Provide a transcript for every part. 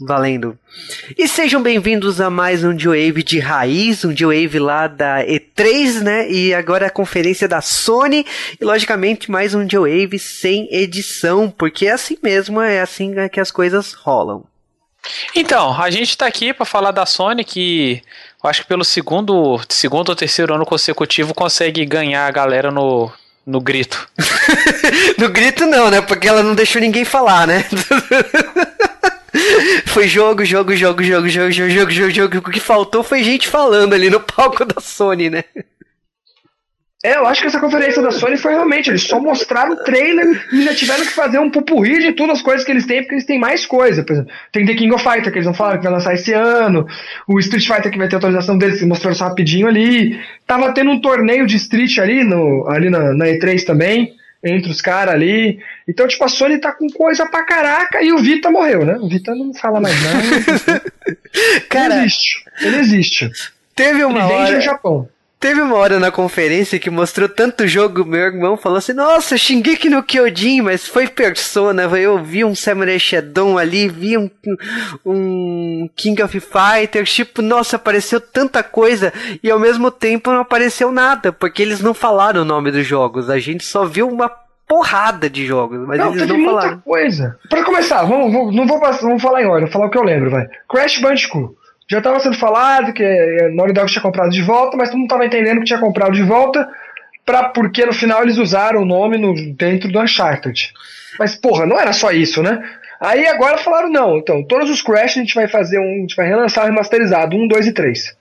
Valendo. E sejam bem-vindos a mais um G-Wave de raiz, um G-Wave lá da E3, né? E agora a conferência da Sony e logicamente mais um G-Wave sem edição, porque é assim mesmo, é assim que as coisas rolam. Então, a gente tá aqui para falar da Sony que eu acho que pelo segundo, segundo ou terceiro ano consecutivo consegue ganhar a galera no no grito. no grito não, né? Porque ela não deixou ninguém falar, né? Foi jogo, jogo, jogo, jogo, jogo, jogo, jogo, jogo, jogo. O que faltou foi gente falando ali no palco da Sony, né? É, eu acho que essa conferência da Sony foi realmente, eles só mostraram o trailer e já tiveram que fazer um pupurri de todas as coisas que eles têm, porque eles têm mais coisa. Por exemplo, tem The King of Fighter, que eles não falaram que vai lançar esse ano, o Street Fighter que vai ter atualização deles, que mostraram só rapidinho ali. Tava tendo um torneio de Street ali, no, ali na, na E3 também entre os caras ali. Então, tipo, a Sony tá com coisa pra caraca e o Vita morreu, né? O Vita não fala mais nada. Cara, ele existe. Ele existe. Teve uma ele hora... no Japão. Teve uma hora na conferência que mostrou tanto jogo, meu irmão falou assim, nossa, Shingeki no Kyojin, mas foi Persona, eu vi um Samurai Shodown ali, vi um, um King of Fighters, tipo, nossa, apareceu tanta coisa e ao mesmo tempo não apareceu nada, porque eles não falaram o nome dos jogos, a gente só viu uma porrada de jogos, mas não, eles não muita falaram. coisa. Para começar, vamos, vamos, não vou, vamos falar em ordem, vou falar o que eu lembro, vai. Crash Bandicoot já estava sendo falado que a Naughty Dog tinha comprado de volta, mas todo mundo estava entendendo que tinha comprado de volta, pra, porque no final eles usaram o nome no, dentro do Uncharted. Mas, porra, não era só isso, né? Aí agora falaram, não, então, todos os Crash a gente vai fazer um. A gente vai relançar remasterizado, 1, 2 e 3.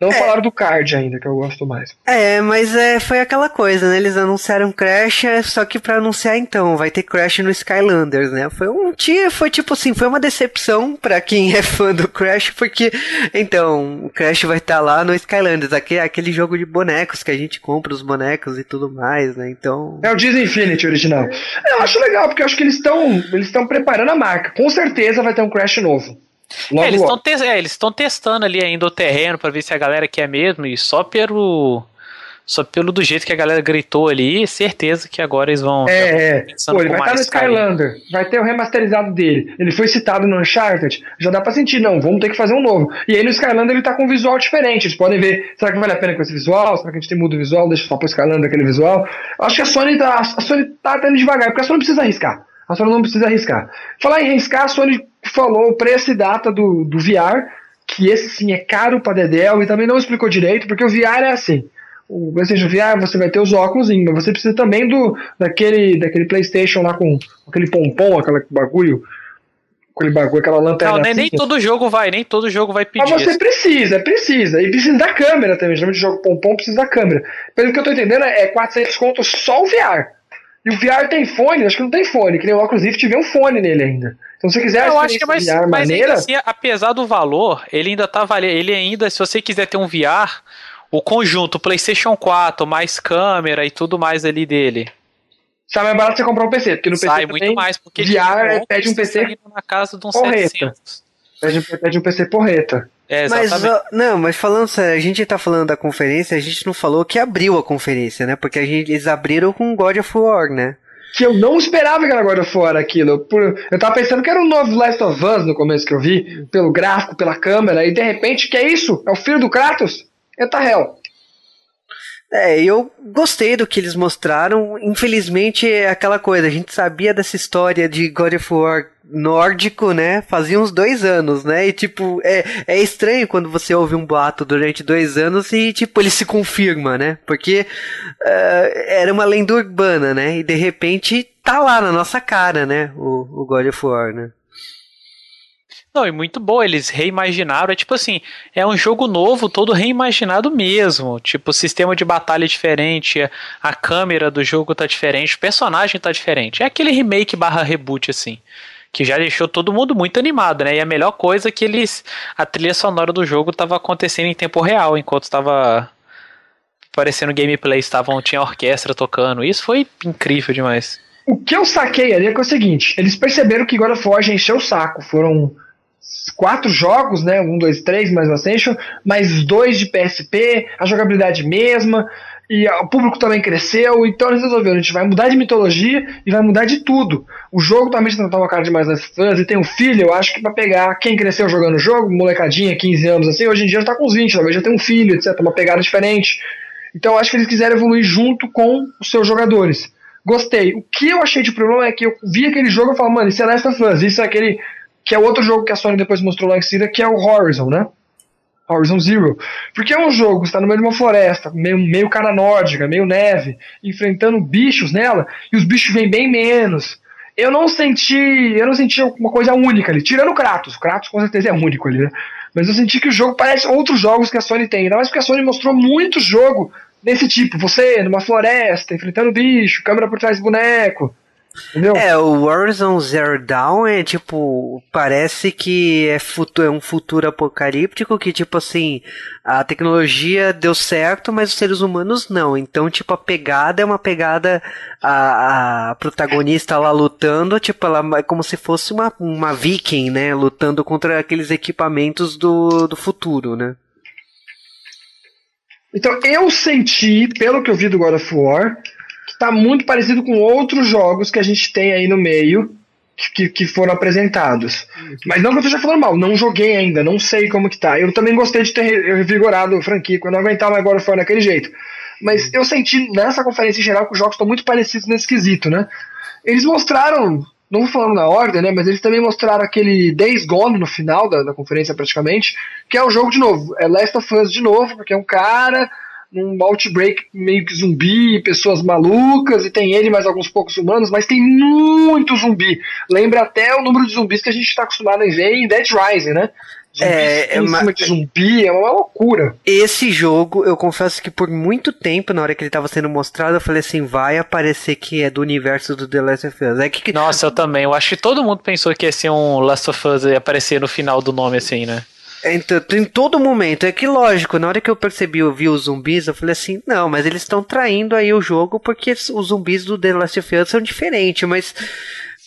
Não é. falaram do card ainda, que eu gosto mais. É, mas é, foi aquela coisa, né? Eles anunciaram Crash, é, só que para anunciar então, vai ter Crash no Skylanders, né? Foi um dia, foi tipo assim, foi uma decepção para quem é fã do Crash, porque então, o Crash vai estar tá lá no Skylanders, aquele, aquele jogo de bonecos que a gente compra os bonecos e tudo mais, né? Então. É o Disney Infinity original. Eu acho legal, porque eu acho que eles estão eles estão preparando a marca. Com certeza vai ter um Crash novo. É, eles estão te é, eles testando ali ainda o terreno para ver se a galera quer mesmo e só pelo só pelo do jeito que a galera gritou ali, certeza que agora eles vão. É, é. Pô, ele vai estar no Skylander, vai ter o remasterizado dele. Ele foi citado no Uncharted, já dá pra sentir, não, vamos ter que fazer um novo. E aí no Skylander ele tá com um visual diferente. Eles podem ver, será que vale a pena com esse visual? Será que a gente tem mudo o visual? Deixa só pro Skylander aquele visual. Acho que a Sony tá, a Sony tá tendo devagar, porque a Sony precisa arriscar. A Sony não precisa arriscar. Falar em arriscar, a Sony falou o preço e data do, do VR, que esse sim é caro para Dedel, e também não explicou direito, porque o VR é assim. O PlayStation VR você vai ter os óculos, mas você precisa também do daquele, daquele PlayStation lá com aquele pompom, aquele bagulho, aquele bagulho, aquela lanterna. Não, nem, nem todo jogo vai, nem todo jogo vai pedir. Mas você precisa, precisa. E precisa da câmera também. Geralmente jogo pompom precisa da câmera. Pelo que eu tô entendendo, é 400 contos só o VR. E o VR tem fone? Acho que não tem fone, que nem o Oculus Rift tiver um fone nele ainda. Então, se você quiser eu acho que é mais, VR mas maneira... Assim, apesar do valor, ele ainda tá valendo. Ele ainda, se você quiser ter um VR, o conjunto PlayStation 4, mais câmera e tudo mais ali dele. Sai mais barato você comprar um PC, porque no PC Sai muito mais, porque VR pede um PC na casa de uns porreta. 700. Pede, pede um PC porreta. É, mas, não, mas falando sério, a gente tá falando da conferência, a gente não falou que abriu a conferência, né? Porque a gente, eles abriram com God of War, né? Que eu não esperava que era God of War aquilo. Por, eu tava pensando que era um novo Last of Us no começo que eu vi, pelo gráfico, pela câmera, e de repente, que é isso? É o filho do Kratos? Eita hell. É, eu gostei do que eles mostraram. Infelizmente, é aquela coisa, a gente sabia dessa história de God of War nórdico, né? Fazia uns dois anos, né? E tipo, é, é estranho quando você ouve um boato durante dois anos e tipo, ele se confirma, né? Porque uh, era uma lenda urbana, né? E de repente tá lá na nossa cara, né? O, o God of War, né? Não, e muito bom, eles reimaginaram, é tipo assim, é um jogo novo, todo reimaginado mesmo, tipo, o sistema de batalha é diferente, a câmera do jogo tá diferente, o personagem tá diferente, é aquele remake barra reboot, assim, que já deixou todo mundo muito animado, né, e a melhor coisa é que eles, a trilha sonora do jogo tava acontecendo em tempo real, enquanto estava aparecendo gameplay, estavam, tinha orquestra tocando, isso foi incrível demais. O que eu saquei ali é, é o seguinte, eles perceberam que God of War encheu o saco, foram quatro jogos, né? Um, dois, três, mais o Ascension, mais dois de PSP, a jogabilidade mesma, e o público também cresceu, então eles resolveram, a gente vai mudar de mitologia e vai mudar de tudo. O jogo também está uma cara demais nas fãs, e tem um filho, eu acho que para pegar quem cresceu jogando o jogo, molecadinha, 15 anos assim, hoje em dia já tá com uns 20, talvez já tem um filho, etc, uma pegada diferente. Então eu acho que eles quiseram evoluir junto com os seus jogadores. Gostei. O que eu achei de problema é que eu vi aquele jogo e falei, mano, isso é Last of Us, isso é aquele que é outro jogo que a Sony depois mostrou lá em seguida, que é o Horizon, né? Horizon Zero. Porque é um jogo, está no meio de uma floresta, meio, meio cara nórdica, meio neve, enfrentando bichos nela, e os bichos vêm bem menos. Eu não senti. Eu não senti uma coisa única ali. Tirando Kratos. Kratos com certeza é único ali, né? Mas eu senti que o jogo parece outros jogos que a Sony tem. Ainda mais porque a Sony mostrou muito jogo desse tipo. Você numa floresta, enfrentando bicho, câmera por trás do boneco. Entendeu? É, o Horizon Zero Dawn é tipo, parece que é, futuro, é um futuro apocalíptico que, tipo assim, a tecnologia deu certo, mas os seres humanos não. Então, tipo, a pegada é uma pegada, a, a protagonista lá lutando, tipo, ela é como se fosse uma, uma viking, né? Lutando contra aqueles equipamentos do, do futuro, né? Então, eu senti, pelo que eu vi do God of War, está muito parecido com outros jogos que a gente tem aí no meio que, que foram apresentados. Mas não que eu esteja falando mal, não joguei ainda, não sei como que tá. Eu também gostei de ter revigorado a franquia, quando eu aguentava agora foi naquele jeito. Mas eu senti nessa conferência em geral que os jogos estão muito parecidos nesse quesito, né? Eles mostraram, não vou falando na ordem, né? Mas eles também mostraram aquele Days Gone no final da, da conferência praticamente, que é o jogo de novo, é Last of Us de novo, porque é um cara num outbreak meio que zumbi, pessoas malucas, e tem ele mais alguns poucos humanos, mas tem muito zumbi. Lembra até o número de zumbis que a gente está acostumado a ver em Dead Rising, né? Zumbis é, é uma... cima de zumbi, é uma loucura. Esse jogo, eu confesso que por muito tempo, na hora que ele estava sendo mostrado, eu falei assim, vai aparecer que é do universo do The Last of Us. É que... Nossa, eu também. Eu acho que todo mundo pensou que ia ser um Last of Us e aparecer no final do nome assim, né? Então, em todo momento. É que lógico, na hora que eu percebi, eu vi os zumbis, eu falei assim, não, mas eles estão traindo aí o jogo porque os zumbis do The Last of Us são diferentes, mas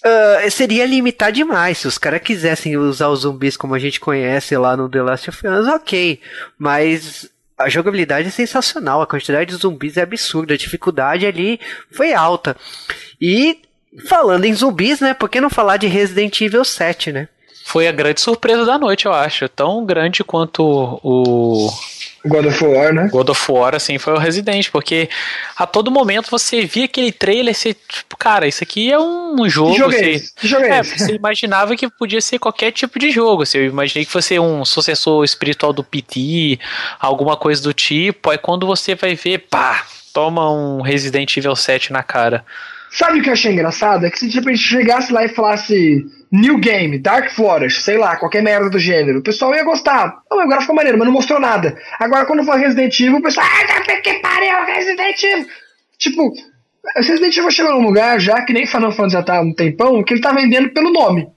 uh, seria limitar demais. Se os caras quisessem usar os zumbis como a gente conhece lá no The Last of Us, ok. Mas a jogabilidade é sensacional, a quantidade de zumbis é absurda, a dificuldade ali foi alta. E falando em zumbis, né, por que não falar de Resident Evil 7, né? Foi a grande surpresa da noite, eu acho. Tão grande quanto o. God of War, né? God of War, assim, foi o Resident, porque a todo momento você via aquele trailer, você, tipo, cara, isso aqui é um jogo. Você, é? Que jogo é, é você imaginava que podia ser qualquer tipo de jogo. Assim, eu imaginei que fosse um sucessor espiritual do PT, alguma coisa do tipo. Aí quando você vai ver, pá, toma um Resident Evil 7 na cara. Sabe o que eu achei engraçado? É que se a gente chegasse lá e falasse New Game, Dark Forest, sei lá, qualquer merda do gênero, o pessoal ia gostar. Não, agora ficou maneiro, mas não mostrou nada. Agora quando for Resident Evil, o pessoal, ah, que pariu, Resident Evil! Tipo, Resident Evil chegou num lugar já que nem Final Fantasy já tá há um tempão, que ele tá vendendo pelo nome.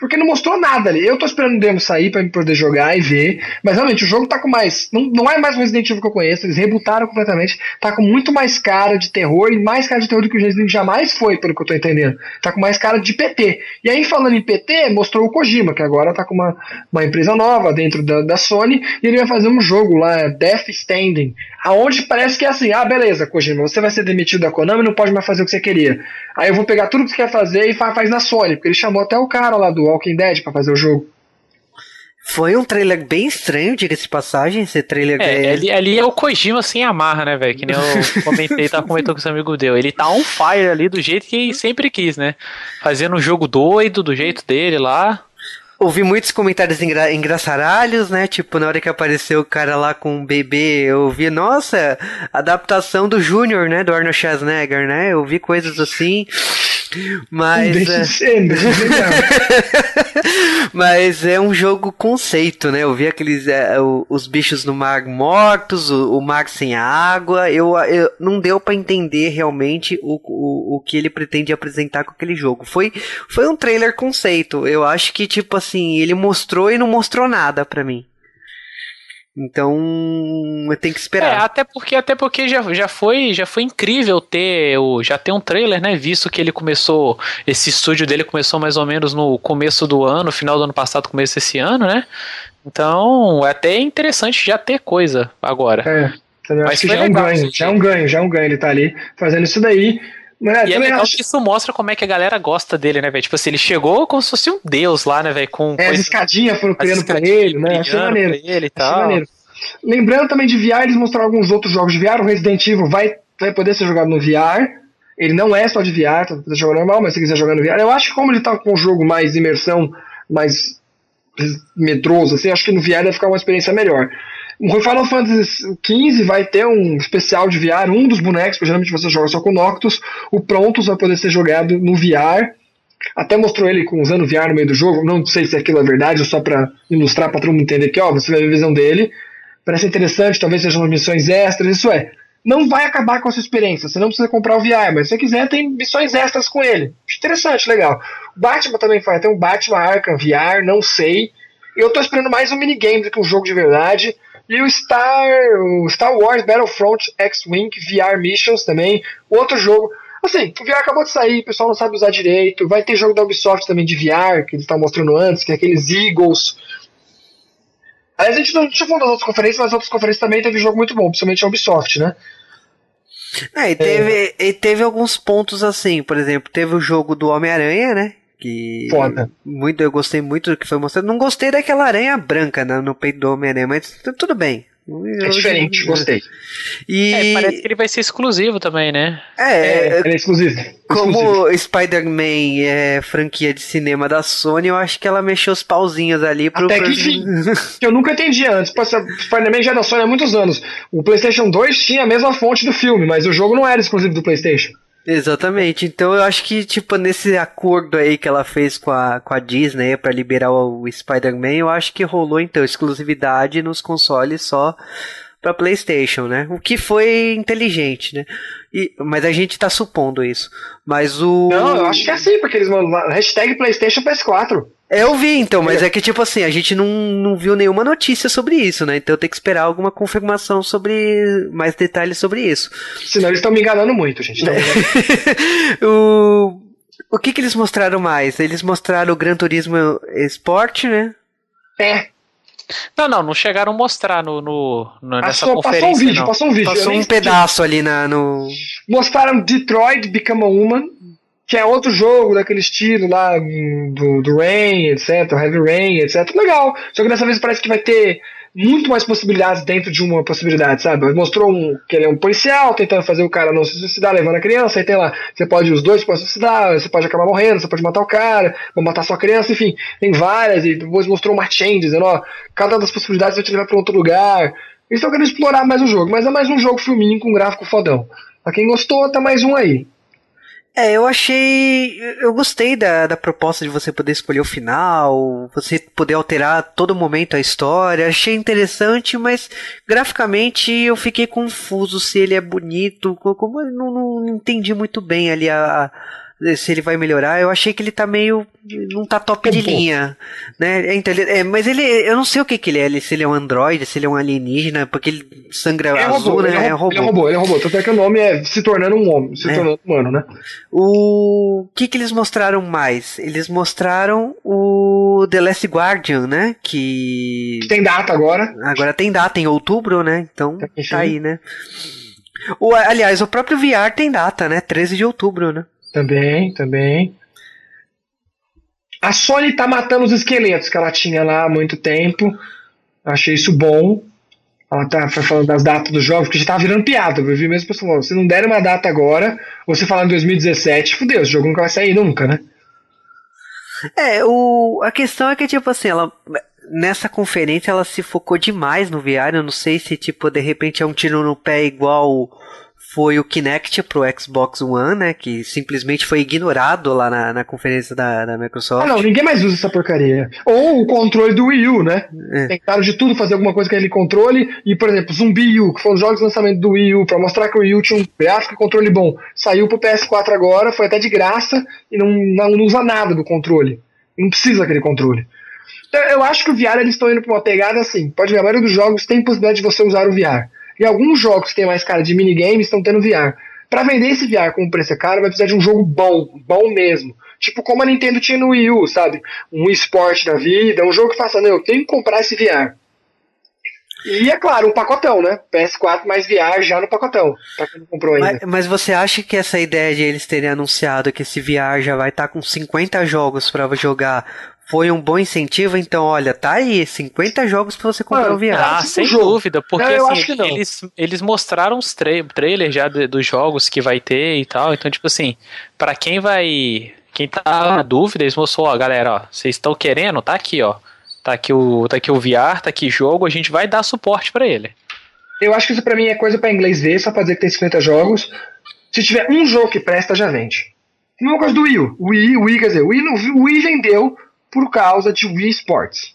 Porque não mostrou nada ali. Eu tô esperando o demo sair pra poder jogar e ver. Mas realmente, o jogo tá com mais. Não, não é mais o Resident Evil que eu conheço. Eles rebutaram completamente. Tá com muito mais cara de terror e mais cara de terror do que o Resident Evil jamais foi, pelo que eu tô entendendo. Tá com mais cara de PT. E aí, falando em PT, mostrou o Kojima, que agora tá com uma, uma empresa nova dentro da, da Sony. E ele vai fazer um jogo lá, Death Standing. Aonde parece que é assim: ah, beleza, Kojima, você vai ser demitido da Konami não pode mais fazer o que você queria. Aí eu vou pegar tudo que você quer fazer e faz na Sony. Porque ele chamou até o cara lá do Walking Dead para fazer o jogo. Foi um trailer bem estranho, diga-se de passagem, esse trailer é, ali, ali é o Kojima sem amarra, né, velho? Que nem eu comentei, tava comentando com os amigos deu. Ele tá on fire ali do jeito que sempre quis, né? Fazendo um jogo doido, do jeito dele lá. Ouvi muitos comentários engra engraçaralhos, né? Tipo, na hora que apareceu o cara lá com um bebê, eu vi, nossa, adaptação do Júnior, né? Do Arnold Schwarzenegger, né? Eu vi coisas assim. Mas. Deixa é... ser, Mas é um jogo conceito, né? Eu vi aqueles. É, os bichos no mar mortos, o, o mar sem água. Eu, eu não deu para entender realmente o, o, o que ele pretende apresentar com aquele jogo. Foi, foi um trailer conceito. Eu acho que, tipo assim, ele mostrou e não mostrou nada para mim. Então, tem que esperar. É, até porque até porque já, já foi já foi incrível ter o já ter um trailer, né, visto que ele começou esse estúdio dele começou mais ou menos no começo do ano, final do ano passado, começo desse ano, né? Então, é até interessante já ter coisa agora. É. Mas já é um ganho, já é um ganho, já é um ganho ele tá ali fazendo isso daí. É, e é legal acho... que isso mostra como é que a galera gosta dele, né, velho? Tipo assim, ele chegou como se fosse um deus lá, né, velho? Com é, as escadinhas foram criando pra ele, né? Achei maneiro. Ele e tal. maneiro. Lembrando também de VR, eles mostraram alguns outros jogos de VR. O Resident Evil vai, vai poder ser jogado no VR. Ele não é só de VR, tá poder jogar normal, mas se quiser jogar no VR. Eu acho que como ele tá com um jogo mais imersão, mais medroso, assim, acho que no VR vai ficar uma experiência melhor. O Final Fantasy XV vai ter um especial de VR, um dos bonecos, porque geralmente você joga só com Noctus, o Prontos vai poder ser jogado no VR. Até mostrou ele usando VR no meio do jogo, não sei se aquilo é verdade, só para ilustrar para todo mundo entender que, ó, você vai ver a visão dele. Parece interessante, talvez sejam missões extras, isso é. Não vai acabar com a sua experiência, você não precisa comprar o VR, mas se você quiser, tem missões extras com ele. Interessante, legal. O Batman também vai ter um Batman Arkham VR, não sei. Eu tô esperando mais um minigame do que um jogo de verdade. E o Star, o Star Wars Battlefront X-Wing VR Missions também, outro jogo. Assim, o VR acabou de sair, o pessoal não sabe usar direito. Vai ter jogo da Ubisoft também de VR, que eles estavam mostrando antes, que é aqueles Eagles. Aliás, a gente não tinha falado das outras conferências, mas as outras conferências também teve jogo muito bom, principalmente a Ubisoft, né? É, e teve, é. e teve alguns pontos assim, por exemplo, teve o jogo do Homem-Aranha, né? Que Foda. Muito, eu gostei muito do que foi mostrado. Não gostei daquela aranha branca né, no peito do Homem-Aranha, mas tudo bem. É diferente, gostei. E... É, parece que ele vai ser exclusivo também, né? É, é, é exclusivo. Como Spider-Man é franquia de cinema da Sony, eu acho que ela mexeu os pauzinhos ali pro. Até que enfim. que eu nunca entendi antes. Spider-Man já é da Sony há muitos anos. O PlayStation 2 tinha a mesma fonte do filme, mas o jogo não era exclusivo do PlayStation. Exatamente. Então eu acho que, tipo, nesse acordo aí que ela fez com a, com a Disney para liberar o, o Spider-Man, eu acho que rolou, então, exclusividade nos consoles só para PlayStation, né? O que foi inteligente, né? E, mas a gente tá supondo isso. Mas o. Não, eu acho que é assim, porque eles mandam hashtag PlayStation PS4. É, eu vi então, mas é que tipo assim, a gente não, não viu nenhuma notícia sobre isso, né? Então tem que esperar alguma confirmação sobre mais detalhes sobre isso. Senão eles estão me enganando muito, gente. o o que que eles mostraram mais? Eles mostraram o Gran Turismo Sport, né? É. Não, não, não chegaram a mostrar no, no, no nessa passou, conferência. Passou um vídeo, não. passou um vídeo. Passou um pedaço ali na, no. Mostraram Detroit Become a Woman que é outro jogo daquele estilo lá do, do Rain, etc, Heavy Rain, etc. Legal. Só que dessa vez parece que vai ter muito mais possibilidades dentro de uma possibilidade, sabe? Mostrou um, que ele é um policial tentando fazer o cara não se suicidar, levando a criança, aí tem lá, você pode, os dois podem se suicidar, você pode acabar morrendo, você pode matar o cara, ou matar sua criança, enfim, tem várias, e depois mostrou uma chain dizendo, ó, cada uma das possibilidades vai te levar para outro lugar. Eles estão querendo explorar mais o jogo, mas é mais um jogo filminho com gráfico fodão. Pra quem gostou, tá mais um aí. É, eu achei. Eu gostei da, da proposta de você poder escolher o final, você poder alterar a todo momento a história. Achei interessante, mas graficamente eu fiquei confuso se ele é bonito. Como eu não, não entendi muito bem ali a, se ele vai melhorar. Eu achei que ele tá meio. não tá top é de bom. linha. Né? Então, ele, é, mas ele. Eu não sei o que, que ele é. Se ele é um androide, se ele é um alienígena, porque ele sangra é azul, robô, né? Ele é, robô. Ele é robô, ele é robô. Tanto é que o nome é se tornando um homem, se é. tornando humano, né? O que, que eles mostraram mais? Eles mostraram o The Last Guardian, né? Que. Tem data agora. Agora tem data, em outubro, né? Então tá aí, né? O, aliás, o próprio VR tem data, né? 13 de outubro, né? Também, também. A Sony tá matando os esqueletos que ela tinha lá há muito tempo. Achei isso bom. Ela tá falando das datas dos jogos, que já tava virando piada. Eu vi mesmo pessoal falando, se não der uma data agora, você falar em 2017, fudeu, esse jogo nunca vai sair nunca, né? É, o, a questão é que, tipo assim, ela. Nessa conferência ela se focou demais no VR. Eu não sei se, tipo, de repente é um tiro no pé igual foi o Kinect pro Xbox One, né? Que simplesmente foi ignorado lá na, na conferência da, da Microsoft. Ah, não, ninguém mais usa essa porcaria. Ou o controle do Wii U, né? É. Tentaram de tudo fazer alguma coisa com aquele controle. E, por exemplo, Zumbi U, que foram os jogos de lançamento do Wii U, pra mostrar que o Wii U tinha um gráfico e controle bom. Saiu pro PS4 agora, foi até de graça, e não, não, não usa nada do controle. Não precisa daquele controle. Então, eu acho que o VR eles estão indo pra uma pegada assim. Pode ver, a maioria dos jogos tem possibilidade de você usar o VR. E alguns jogos que tem mais cara de minigames estão tendo VR. Para vender esse VR com um preço caro, vai precisar de um jogo bom, bom mesmo. Tipo como a Nintendo tinha no Wii U, sabe? Um esporte da vida, um jogo que faça, não, eu tenho que comprar esse VR. E é claro, um pacotão, né? PS4 mais VR já no pacotão, pra quem não comprou ainda. Mas, mas, você acha que essa ideia de eles terem anunciado que esse VR já vai estar tá com 50 jogos para jogar foi um bom incentivo? Então, olha, tá aí, 50 jogos para você comprar o VR. Ah, sem jogo. dúvida, porque não, assim, eles, eles mostraram os tra trailers já de, dos jogos que vai ter e tal, então, tipo assim, para quem vai. Quem tá na dúvida, eles mostrou, ó, galera, ó, vocês estão querendo? Tá aqui, ó tá aqui o, tá aqui o VR, tá aqui jogo, a gente vai dar suporte para ele. Eu acho que isso para mim é coisa para inglês ver, só pra dizer que tem 50 jogos. Se tiver um jogo que presta, já vende. Mesma coisa do Wii. O Wii, Wii, quer dizer, Wii, Wii vendeu por causa de Wii Sports.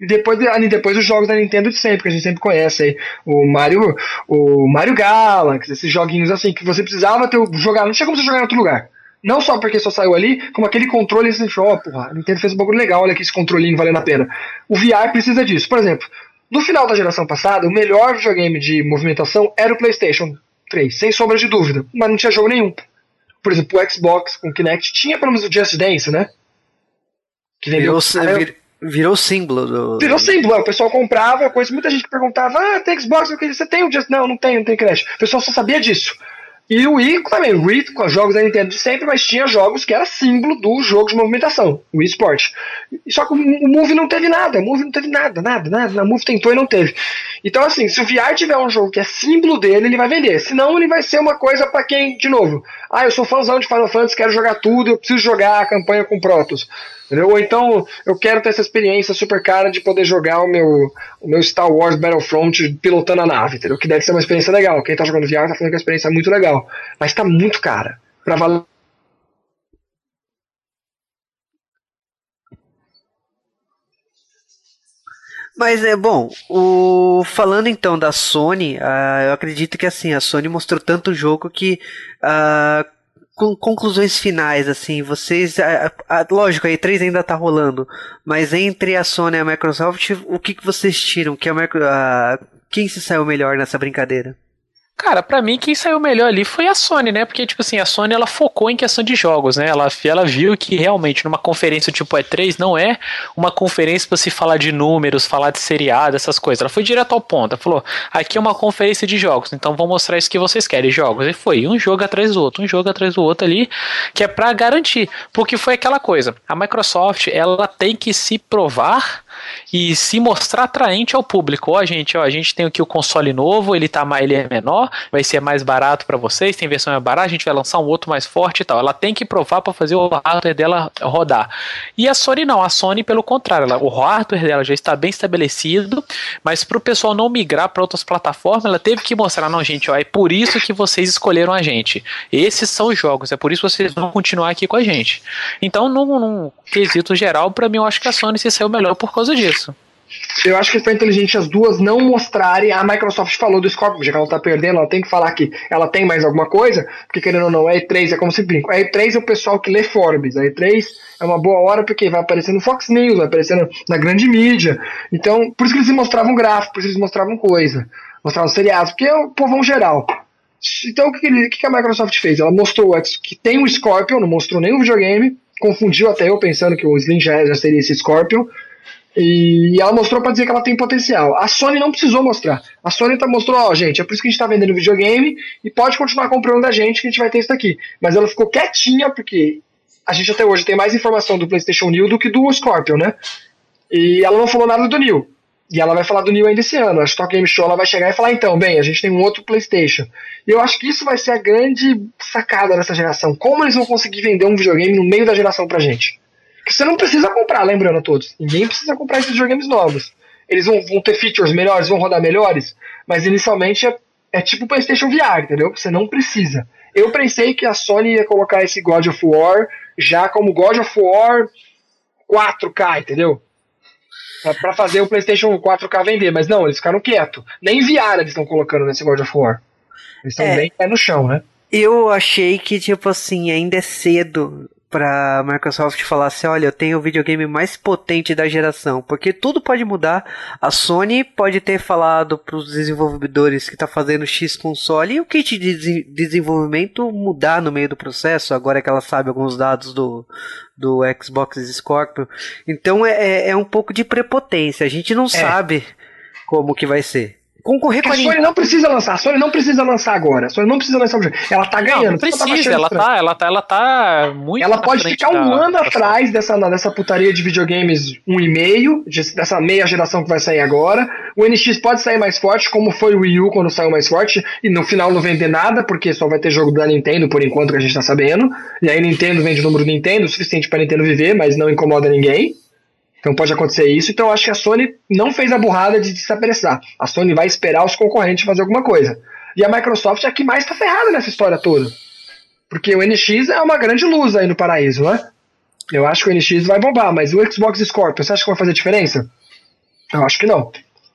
E depois, depois os jogos da Nintendo de sempre, que a gente sempre conhece aí. O Mario, o Mario Galaxy, esses joguinhos assim, que você precisava ter jogar, não tinha como você jogar em outro lugar. Não só porque só saiu ali, como aquele controle, achou, ó, oh, porra, a Nintendo fez um bagulho legal, olha aqui esse controlinho valendo a pena. O VR precisa disso. Por exemplo, no final da geração passada, o melhor videogame de movimentação era o PlayStation 3, sem sombra de dúvida, mas não tinha jogo nenhum. Por exemplo, o Xbox com Kinect tinha pelo menos o Just Dance, né? Que vendeu. Virou, vir, virou símbolo do. Virou símbolo, o pessoal comprava, coisa, muita gente perguntava, ah, tem Xbox, você tem o Just. Não, não tem, não tem Kinect. O pessoal só sabia disso. E o Wii também, o Wii com os jogos da Nintendo de sempre, mas tinha jogos que era símbolo do jogo de movimentação, o Wii Sport. Só que o Move não teve nada, o Move não teve nada, nada, nada. A Move tentou e não teve. Então, assim, se o VR tiver um jogo que é símbolo dele, ele vai vender. Senão, ele vai ser uma coisa para quem, de novo, ah, eu sou fãzão de Final Fantasy, quero jogar tudo, eu preciso jogar a campanha com Protoss. Entendeu? Ou então eu quero ter essa experiência super cara de poder jogar o meu, o meu Star Wars Battlefront pilotando a nave, entendeu? Que deve ser uma experiência legal. Quem tá jogando VR tá falando que a experiência é muito legal. Mas tá muito cara. Pra valer Mas é bom, o falando então da Sony, uh, eu acredito que assim, a Sony mostrou tanto jogo que uh, com conclusões finais, assim, vocês. A, a, lógico, a E3 ainda tá rolando, mas entre a Sony e a Microsoft, o que, que vocês tiram? Que a, a, quem se saiu melhor nessa brincadeira? Cara, para mim quem saiu melhor ali foi a Sony, né? Porque, tipo assim, a Sony ela focou em questão de jogos, né? Ela, ela viu que realmente numa conferência tipo E3 não é uma conferência para se falar de números, falar de seriado, essas coisas. Ela foi direto ao ponto. Ela falou: aqui é uma conferência de jogos, então vou mostrar isso que vocês querem, jogos. E foi um jogo atrás do outro, um jogo atrás do outro ali, que é para garantir. Porque foi aquela coisa: a Microsoft ela tem que se provar e se mostrar atraente ao público. Ó, gente, ó, a gente tem aqui o console novo, ele tá ele é menor, vai ser mais barato para vocês, tem versão mais barata, a gente vai lançar um outro mais forte e tal. Ela tem que provar para fazer o hardware dela rodar. E a Sony não, a Sony pelo contrário, ela, o hardware dela já está bem estabelecido, mas para o pessoal não migrar para outras plataformas, ela teve que mostrar, não, gente, ó, é por isso que vocês escolheram a gente. Esses são os jogos, é por isso que vocês vão continuar aqui com a gente. Então, num, num quesito geral, para mim eu acho que a Sony se saiu melhor por causa disso. Eu acho que foi inteligente as duas não mostrarem. A Microsoft falou do Scorpio, já que ela tá perdendo, ela tem que falar que ela tem mais alguma coisa, porque querendo ou não, a E3 é como se brinca. A E3 é o pessoal que lê Forbes. A E3 é uma boa hora porque vai aparecer no Fox News, vai aparecer na grande mídia. Então, por isso que eles mostravam gráfico, por isso que eles mostravam coisa. Mostravam seriados, porque é o povão geral. Então, o que, que, que a Microsoft fez? Ela mostrou que tem o Scorpion, não mostrou nenhum videogame, confundiu até eu pensando que o Slim já, já seria esse Scorpion. E ela mostrou para dizer que ela tem potencial. A Sony não precisou mostrar. A Sony tá, mostrou, ó, gente, é por isso que a gente tá vendendo videogame e pode continuar comprando da gente que a gente vai ter isso aqui. Mas ela ficou quietinha porque a gente até hoje tem mais informação do PlayStation New do que do Scorpion, né? E ela não falou nada do New. E ela vai falar do New ainda esse ano. A Stock Game Show ela vai chegar e falar, então, bem, a gente tem um outro PlayStation. E eu acho que isso vai ser a grande sacada dessa geração. Como eles vão conseguir vender um videogame no meio da geração pra gente? Que você não precisa comprar, lembrando a todos. Ninguém precisa comprar esses videogames novos. Eles vão, vão ter features melhores, vão rodar melhores, mas inicialmente é, é tipo o PlayStation VR, entendeu? Você não precisa. Eu pensei que a Sony ia colocar esse God of War já como God of War 4K, entendeu? Pra fazer o PlayStation 4K vender, mas não, eles ficaram quietos. Nem VR eles estão colocando nesse God of War. Eles estão é, bem pé no chão, né? Eu achei que, tipo assim, ainda é cedo pra Microsoft falar assim, olha, eu tenho o videogame mais potente da geração, porque tudo pode mudar. A Sony pode ter falado para os desenvolvedores que está fazendo X console e o kit de desenvolvimento mudar no meio do processo, agora que ela sabe alguns dados do, do Xbox Scorpio. Então é, é, é um pouco de prepotência, a gente não é. sabe como que vai ser concorrer com a, a Sony não precisa lançar, a Sony não precisa lançar agora. A Sony não precisa lançar o jogo. Ela tá ganhando. Não, não precisa, ela tá, ela tá, ela tá muito Ela pode ficar um da, ano atrás dessa, dessa putaria de videogames um e meio, dessa meia geração que vai sair agora. O NX pode sair mais forte, como foi o Wii U quando saiu mais forte, e no final não vender nada, porque só vai ter jogo da Nintendo por enquanto que a gente tá sabendo. E aí Nintendo vende o número do Nintendo, o suficiente para Nintendo viver, mas não incomoda ninguém. Então pode acontecer isso. Então eu acho que a Sony não fez a burrada de se apressar. A Sony vai esperar os concorrentes fazer alguma coisa. E a Microsoft é a que mais está ferrada nessa história toda. Porque o NX é uma grande luz aí no paraíso, né? Eu acho que o NX vai bombar, mas o Xbox Scorpio, você acha que vai fazer diferença? Eu acho que não.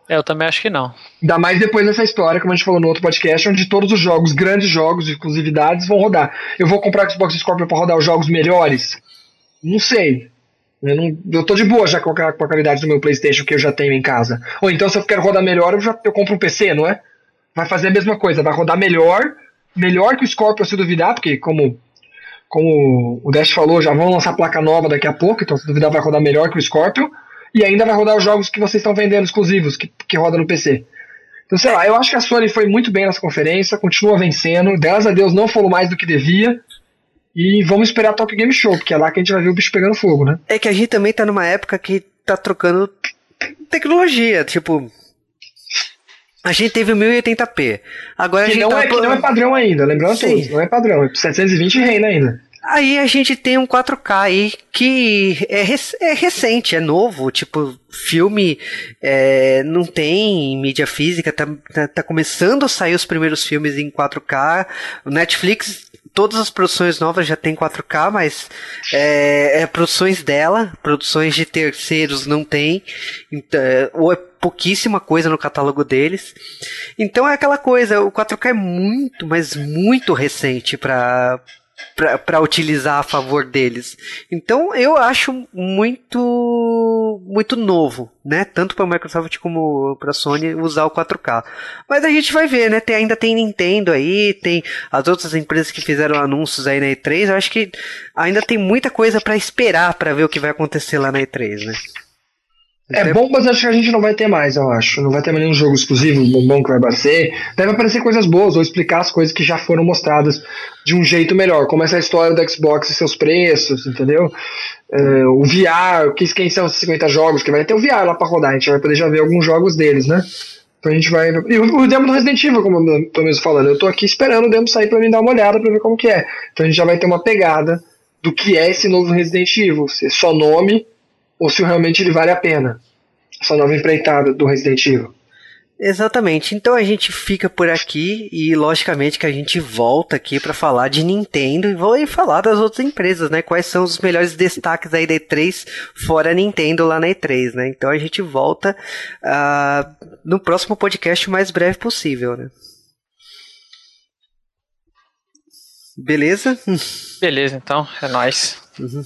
É, eu também acho que não. Ainda mais depois dessa história, como a gente falou no outro podcast, onde todos os jogos, grandes jogos, exclusividades, vão rodar. Eu vou comprar o Xbox Scorpio para rodar os jogos melhores? Não sei. Eu, não, eu tô de boa já com a, com a qualidade do meu PlayStation que eu já tenho em casa. Ou então, se eu quero rodar melhor, eu, já, eu compro um PC, não é? Vai fazer a mesma coisa, vai rodar melhor, melhor que o Scorpio se duvidar, porque como, como o Dash falou, já vão lançar placa nova daqui a pouco, então se duvidar vai rodar melhor que o Scorpio, e ainda vai rodar os jogos que vocês estão vendendo exclusivos, que, que roda no PC. Então, sei lá, eu acho que a Sony foi muito bem nessa conferência, continua vencendo, graças a Deus não falou mais do que devia, e vamos esperar a Top Game Show, porque é lá que a gente vai ver o bicho pegando fogo, né? É que a gente também tá numa época que tá trocando tecnologia, tipo. A gente teve o 1080p. Agora que a gente não, tá... é, que não é padrão ainda, lembrando Sim. todos, não é padrão. 720 reina ainda. Aí a gente tem um 4K aí que é, rec é recente, é novo, tipo, filme é, não tem mídia física, tá, tá, tá, começando a sair os primeiros filmes em 4K. O Netflix todas as produções novas já tem 4K, mas é, é, produções dela, produções de terceiros não tem, então, ou é pouquíssima coisa no catálogo deles. Então é aquela coisa, o 4K é muito, mas muito recente para para utilizar a favor deles. Então eu acho muito muito novo, né? Tanto para a Microsoft como para a Sony usar o 4K. Mas a gente vai ver, né? Tem, ainda tem Nintendo aí, tem as outras empresas que fizeram anúncios aí na E3. Eu acho que ainda tem muita coisa para esperar para ver o que vai acontecer lá na E3, né? É bom, mas acho que a gente não vai ter mais, eu acho. Não vai ter mais nenhum jogo exclusivo, bombom que vai aparecer. Deve aparecer coisas boas, ou explicar as coisas que já foram mostradas de um jeito melhor. Como essa história do Xbox e seus preços, entendeu? É, o VR, que, quem são os 50 jogos, que vai ter o VR lá pra rodar. A gente vai poder já ver alguns jogos deles, né? Então a gente vai. E o, o demo do Resident Evil, como eu tô mesmo falando. Eu tô aqui esperando o demo sair pra mim dar uma olhada pra ver como que é. Então a gente já vai ter uma pegada do que é esse novo Resident Evil. Se é só nome ou se realmente ele vale a pena. Essa nova empreitada do Resident Evil. Exatamente. Então a gente fica por aqui e logicamente que a gente volta aqui para falar de Nintendo e vou falar das outras empresas, né? Quais são os melhores destaques aí da E3 fora Nintendo lá na E3, né? Então a gente volta uh, no próximo podcast o mais breve possível, né? Beleza? Beleza, então é nóis. Uhum.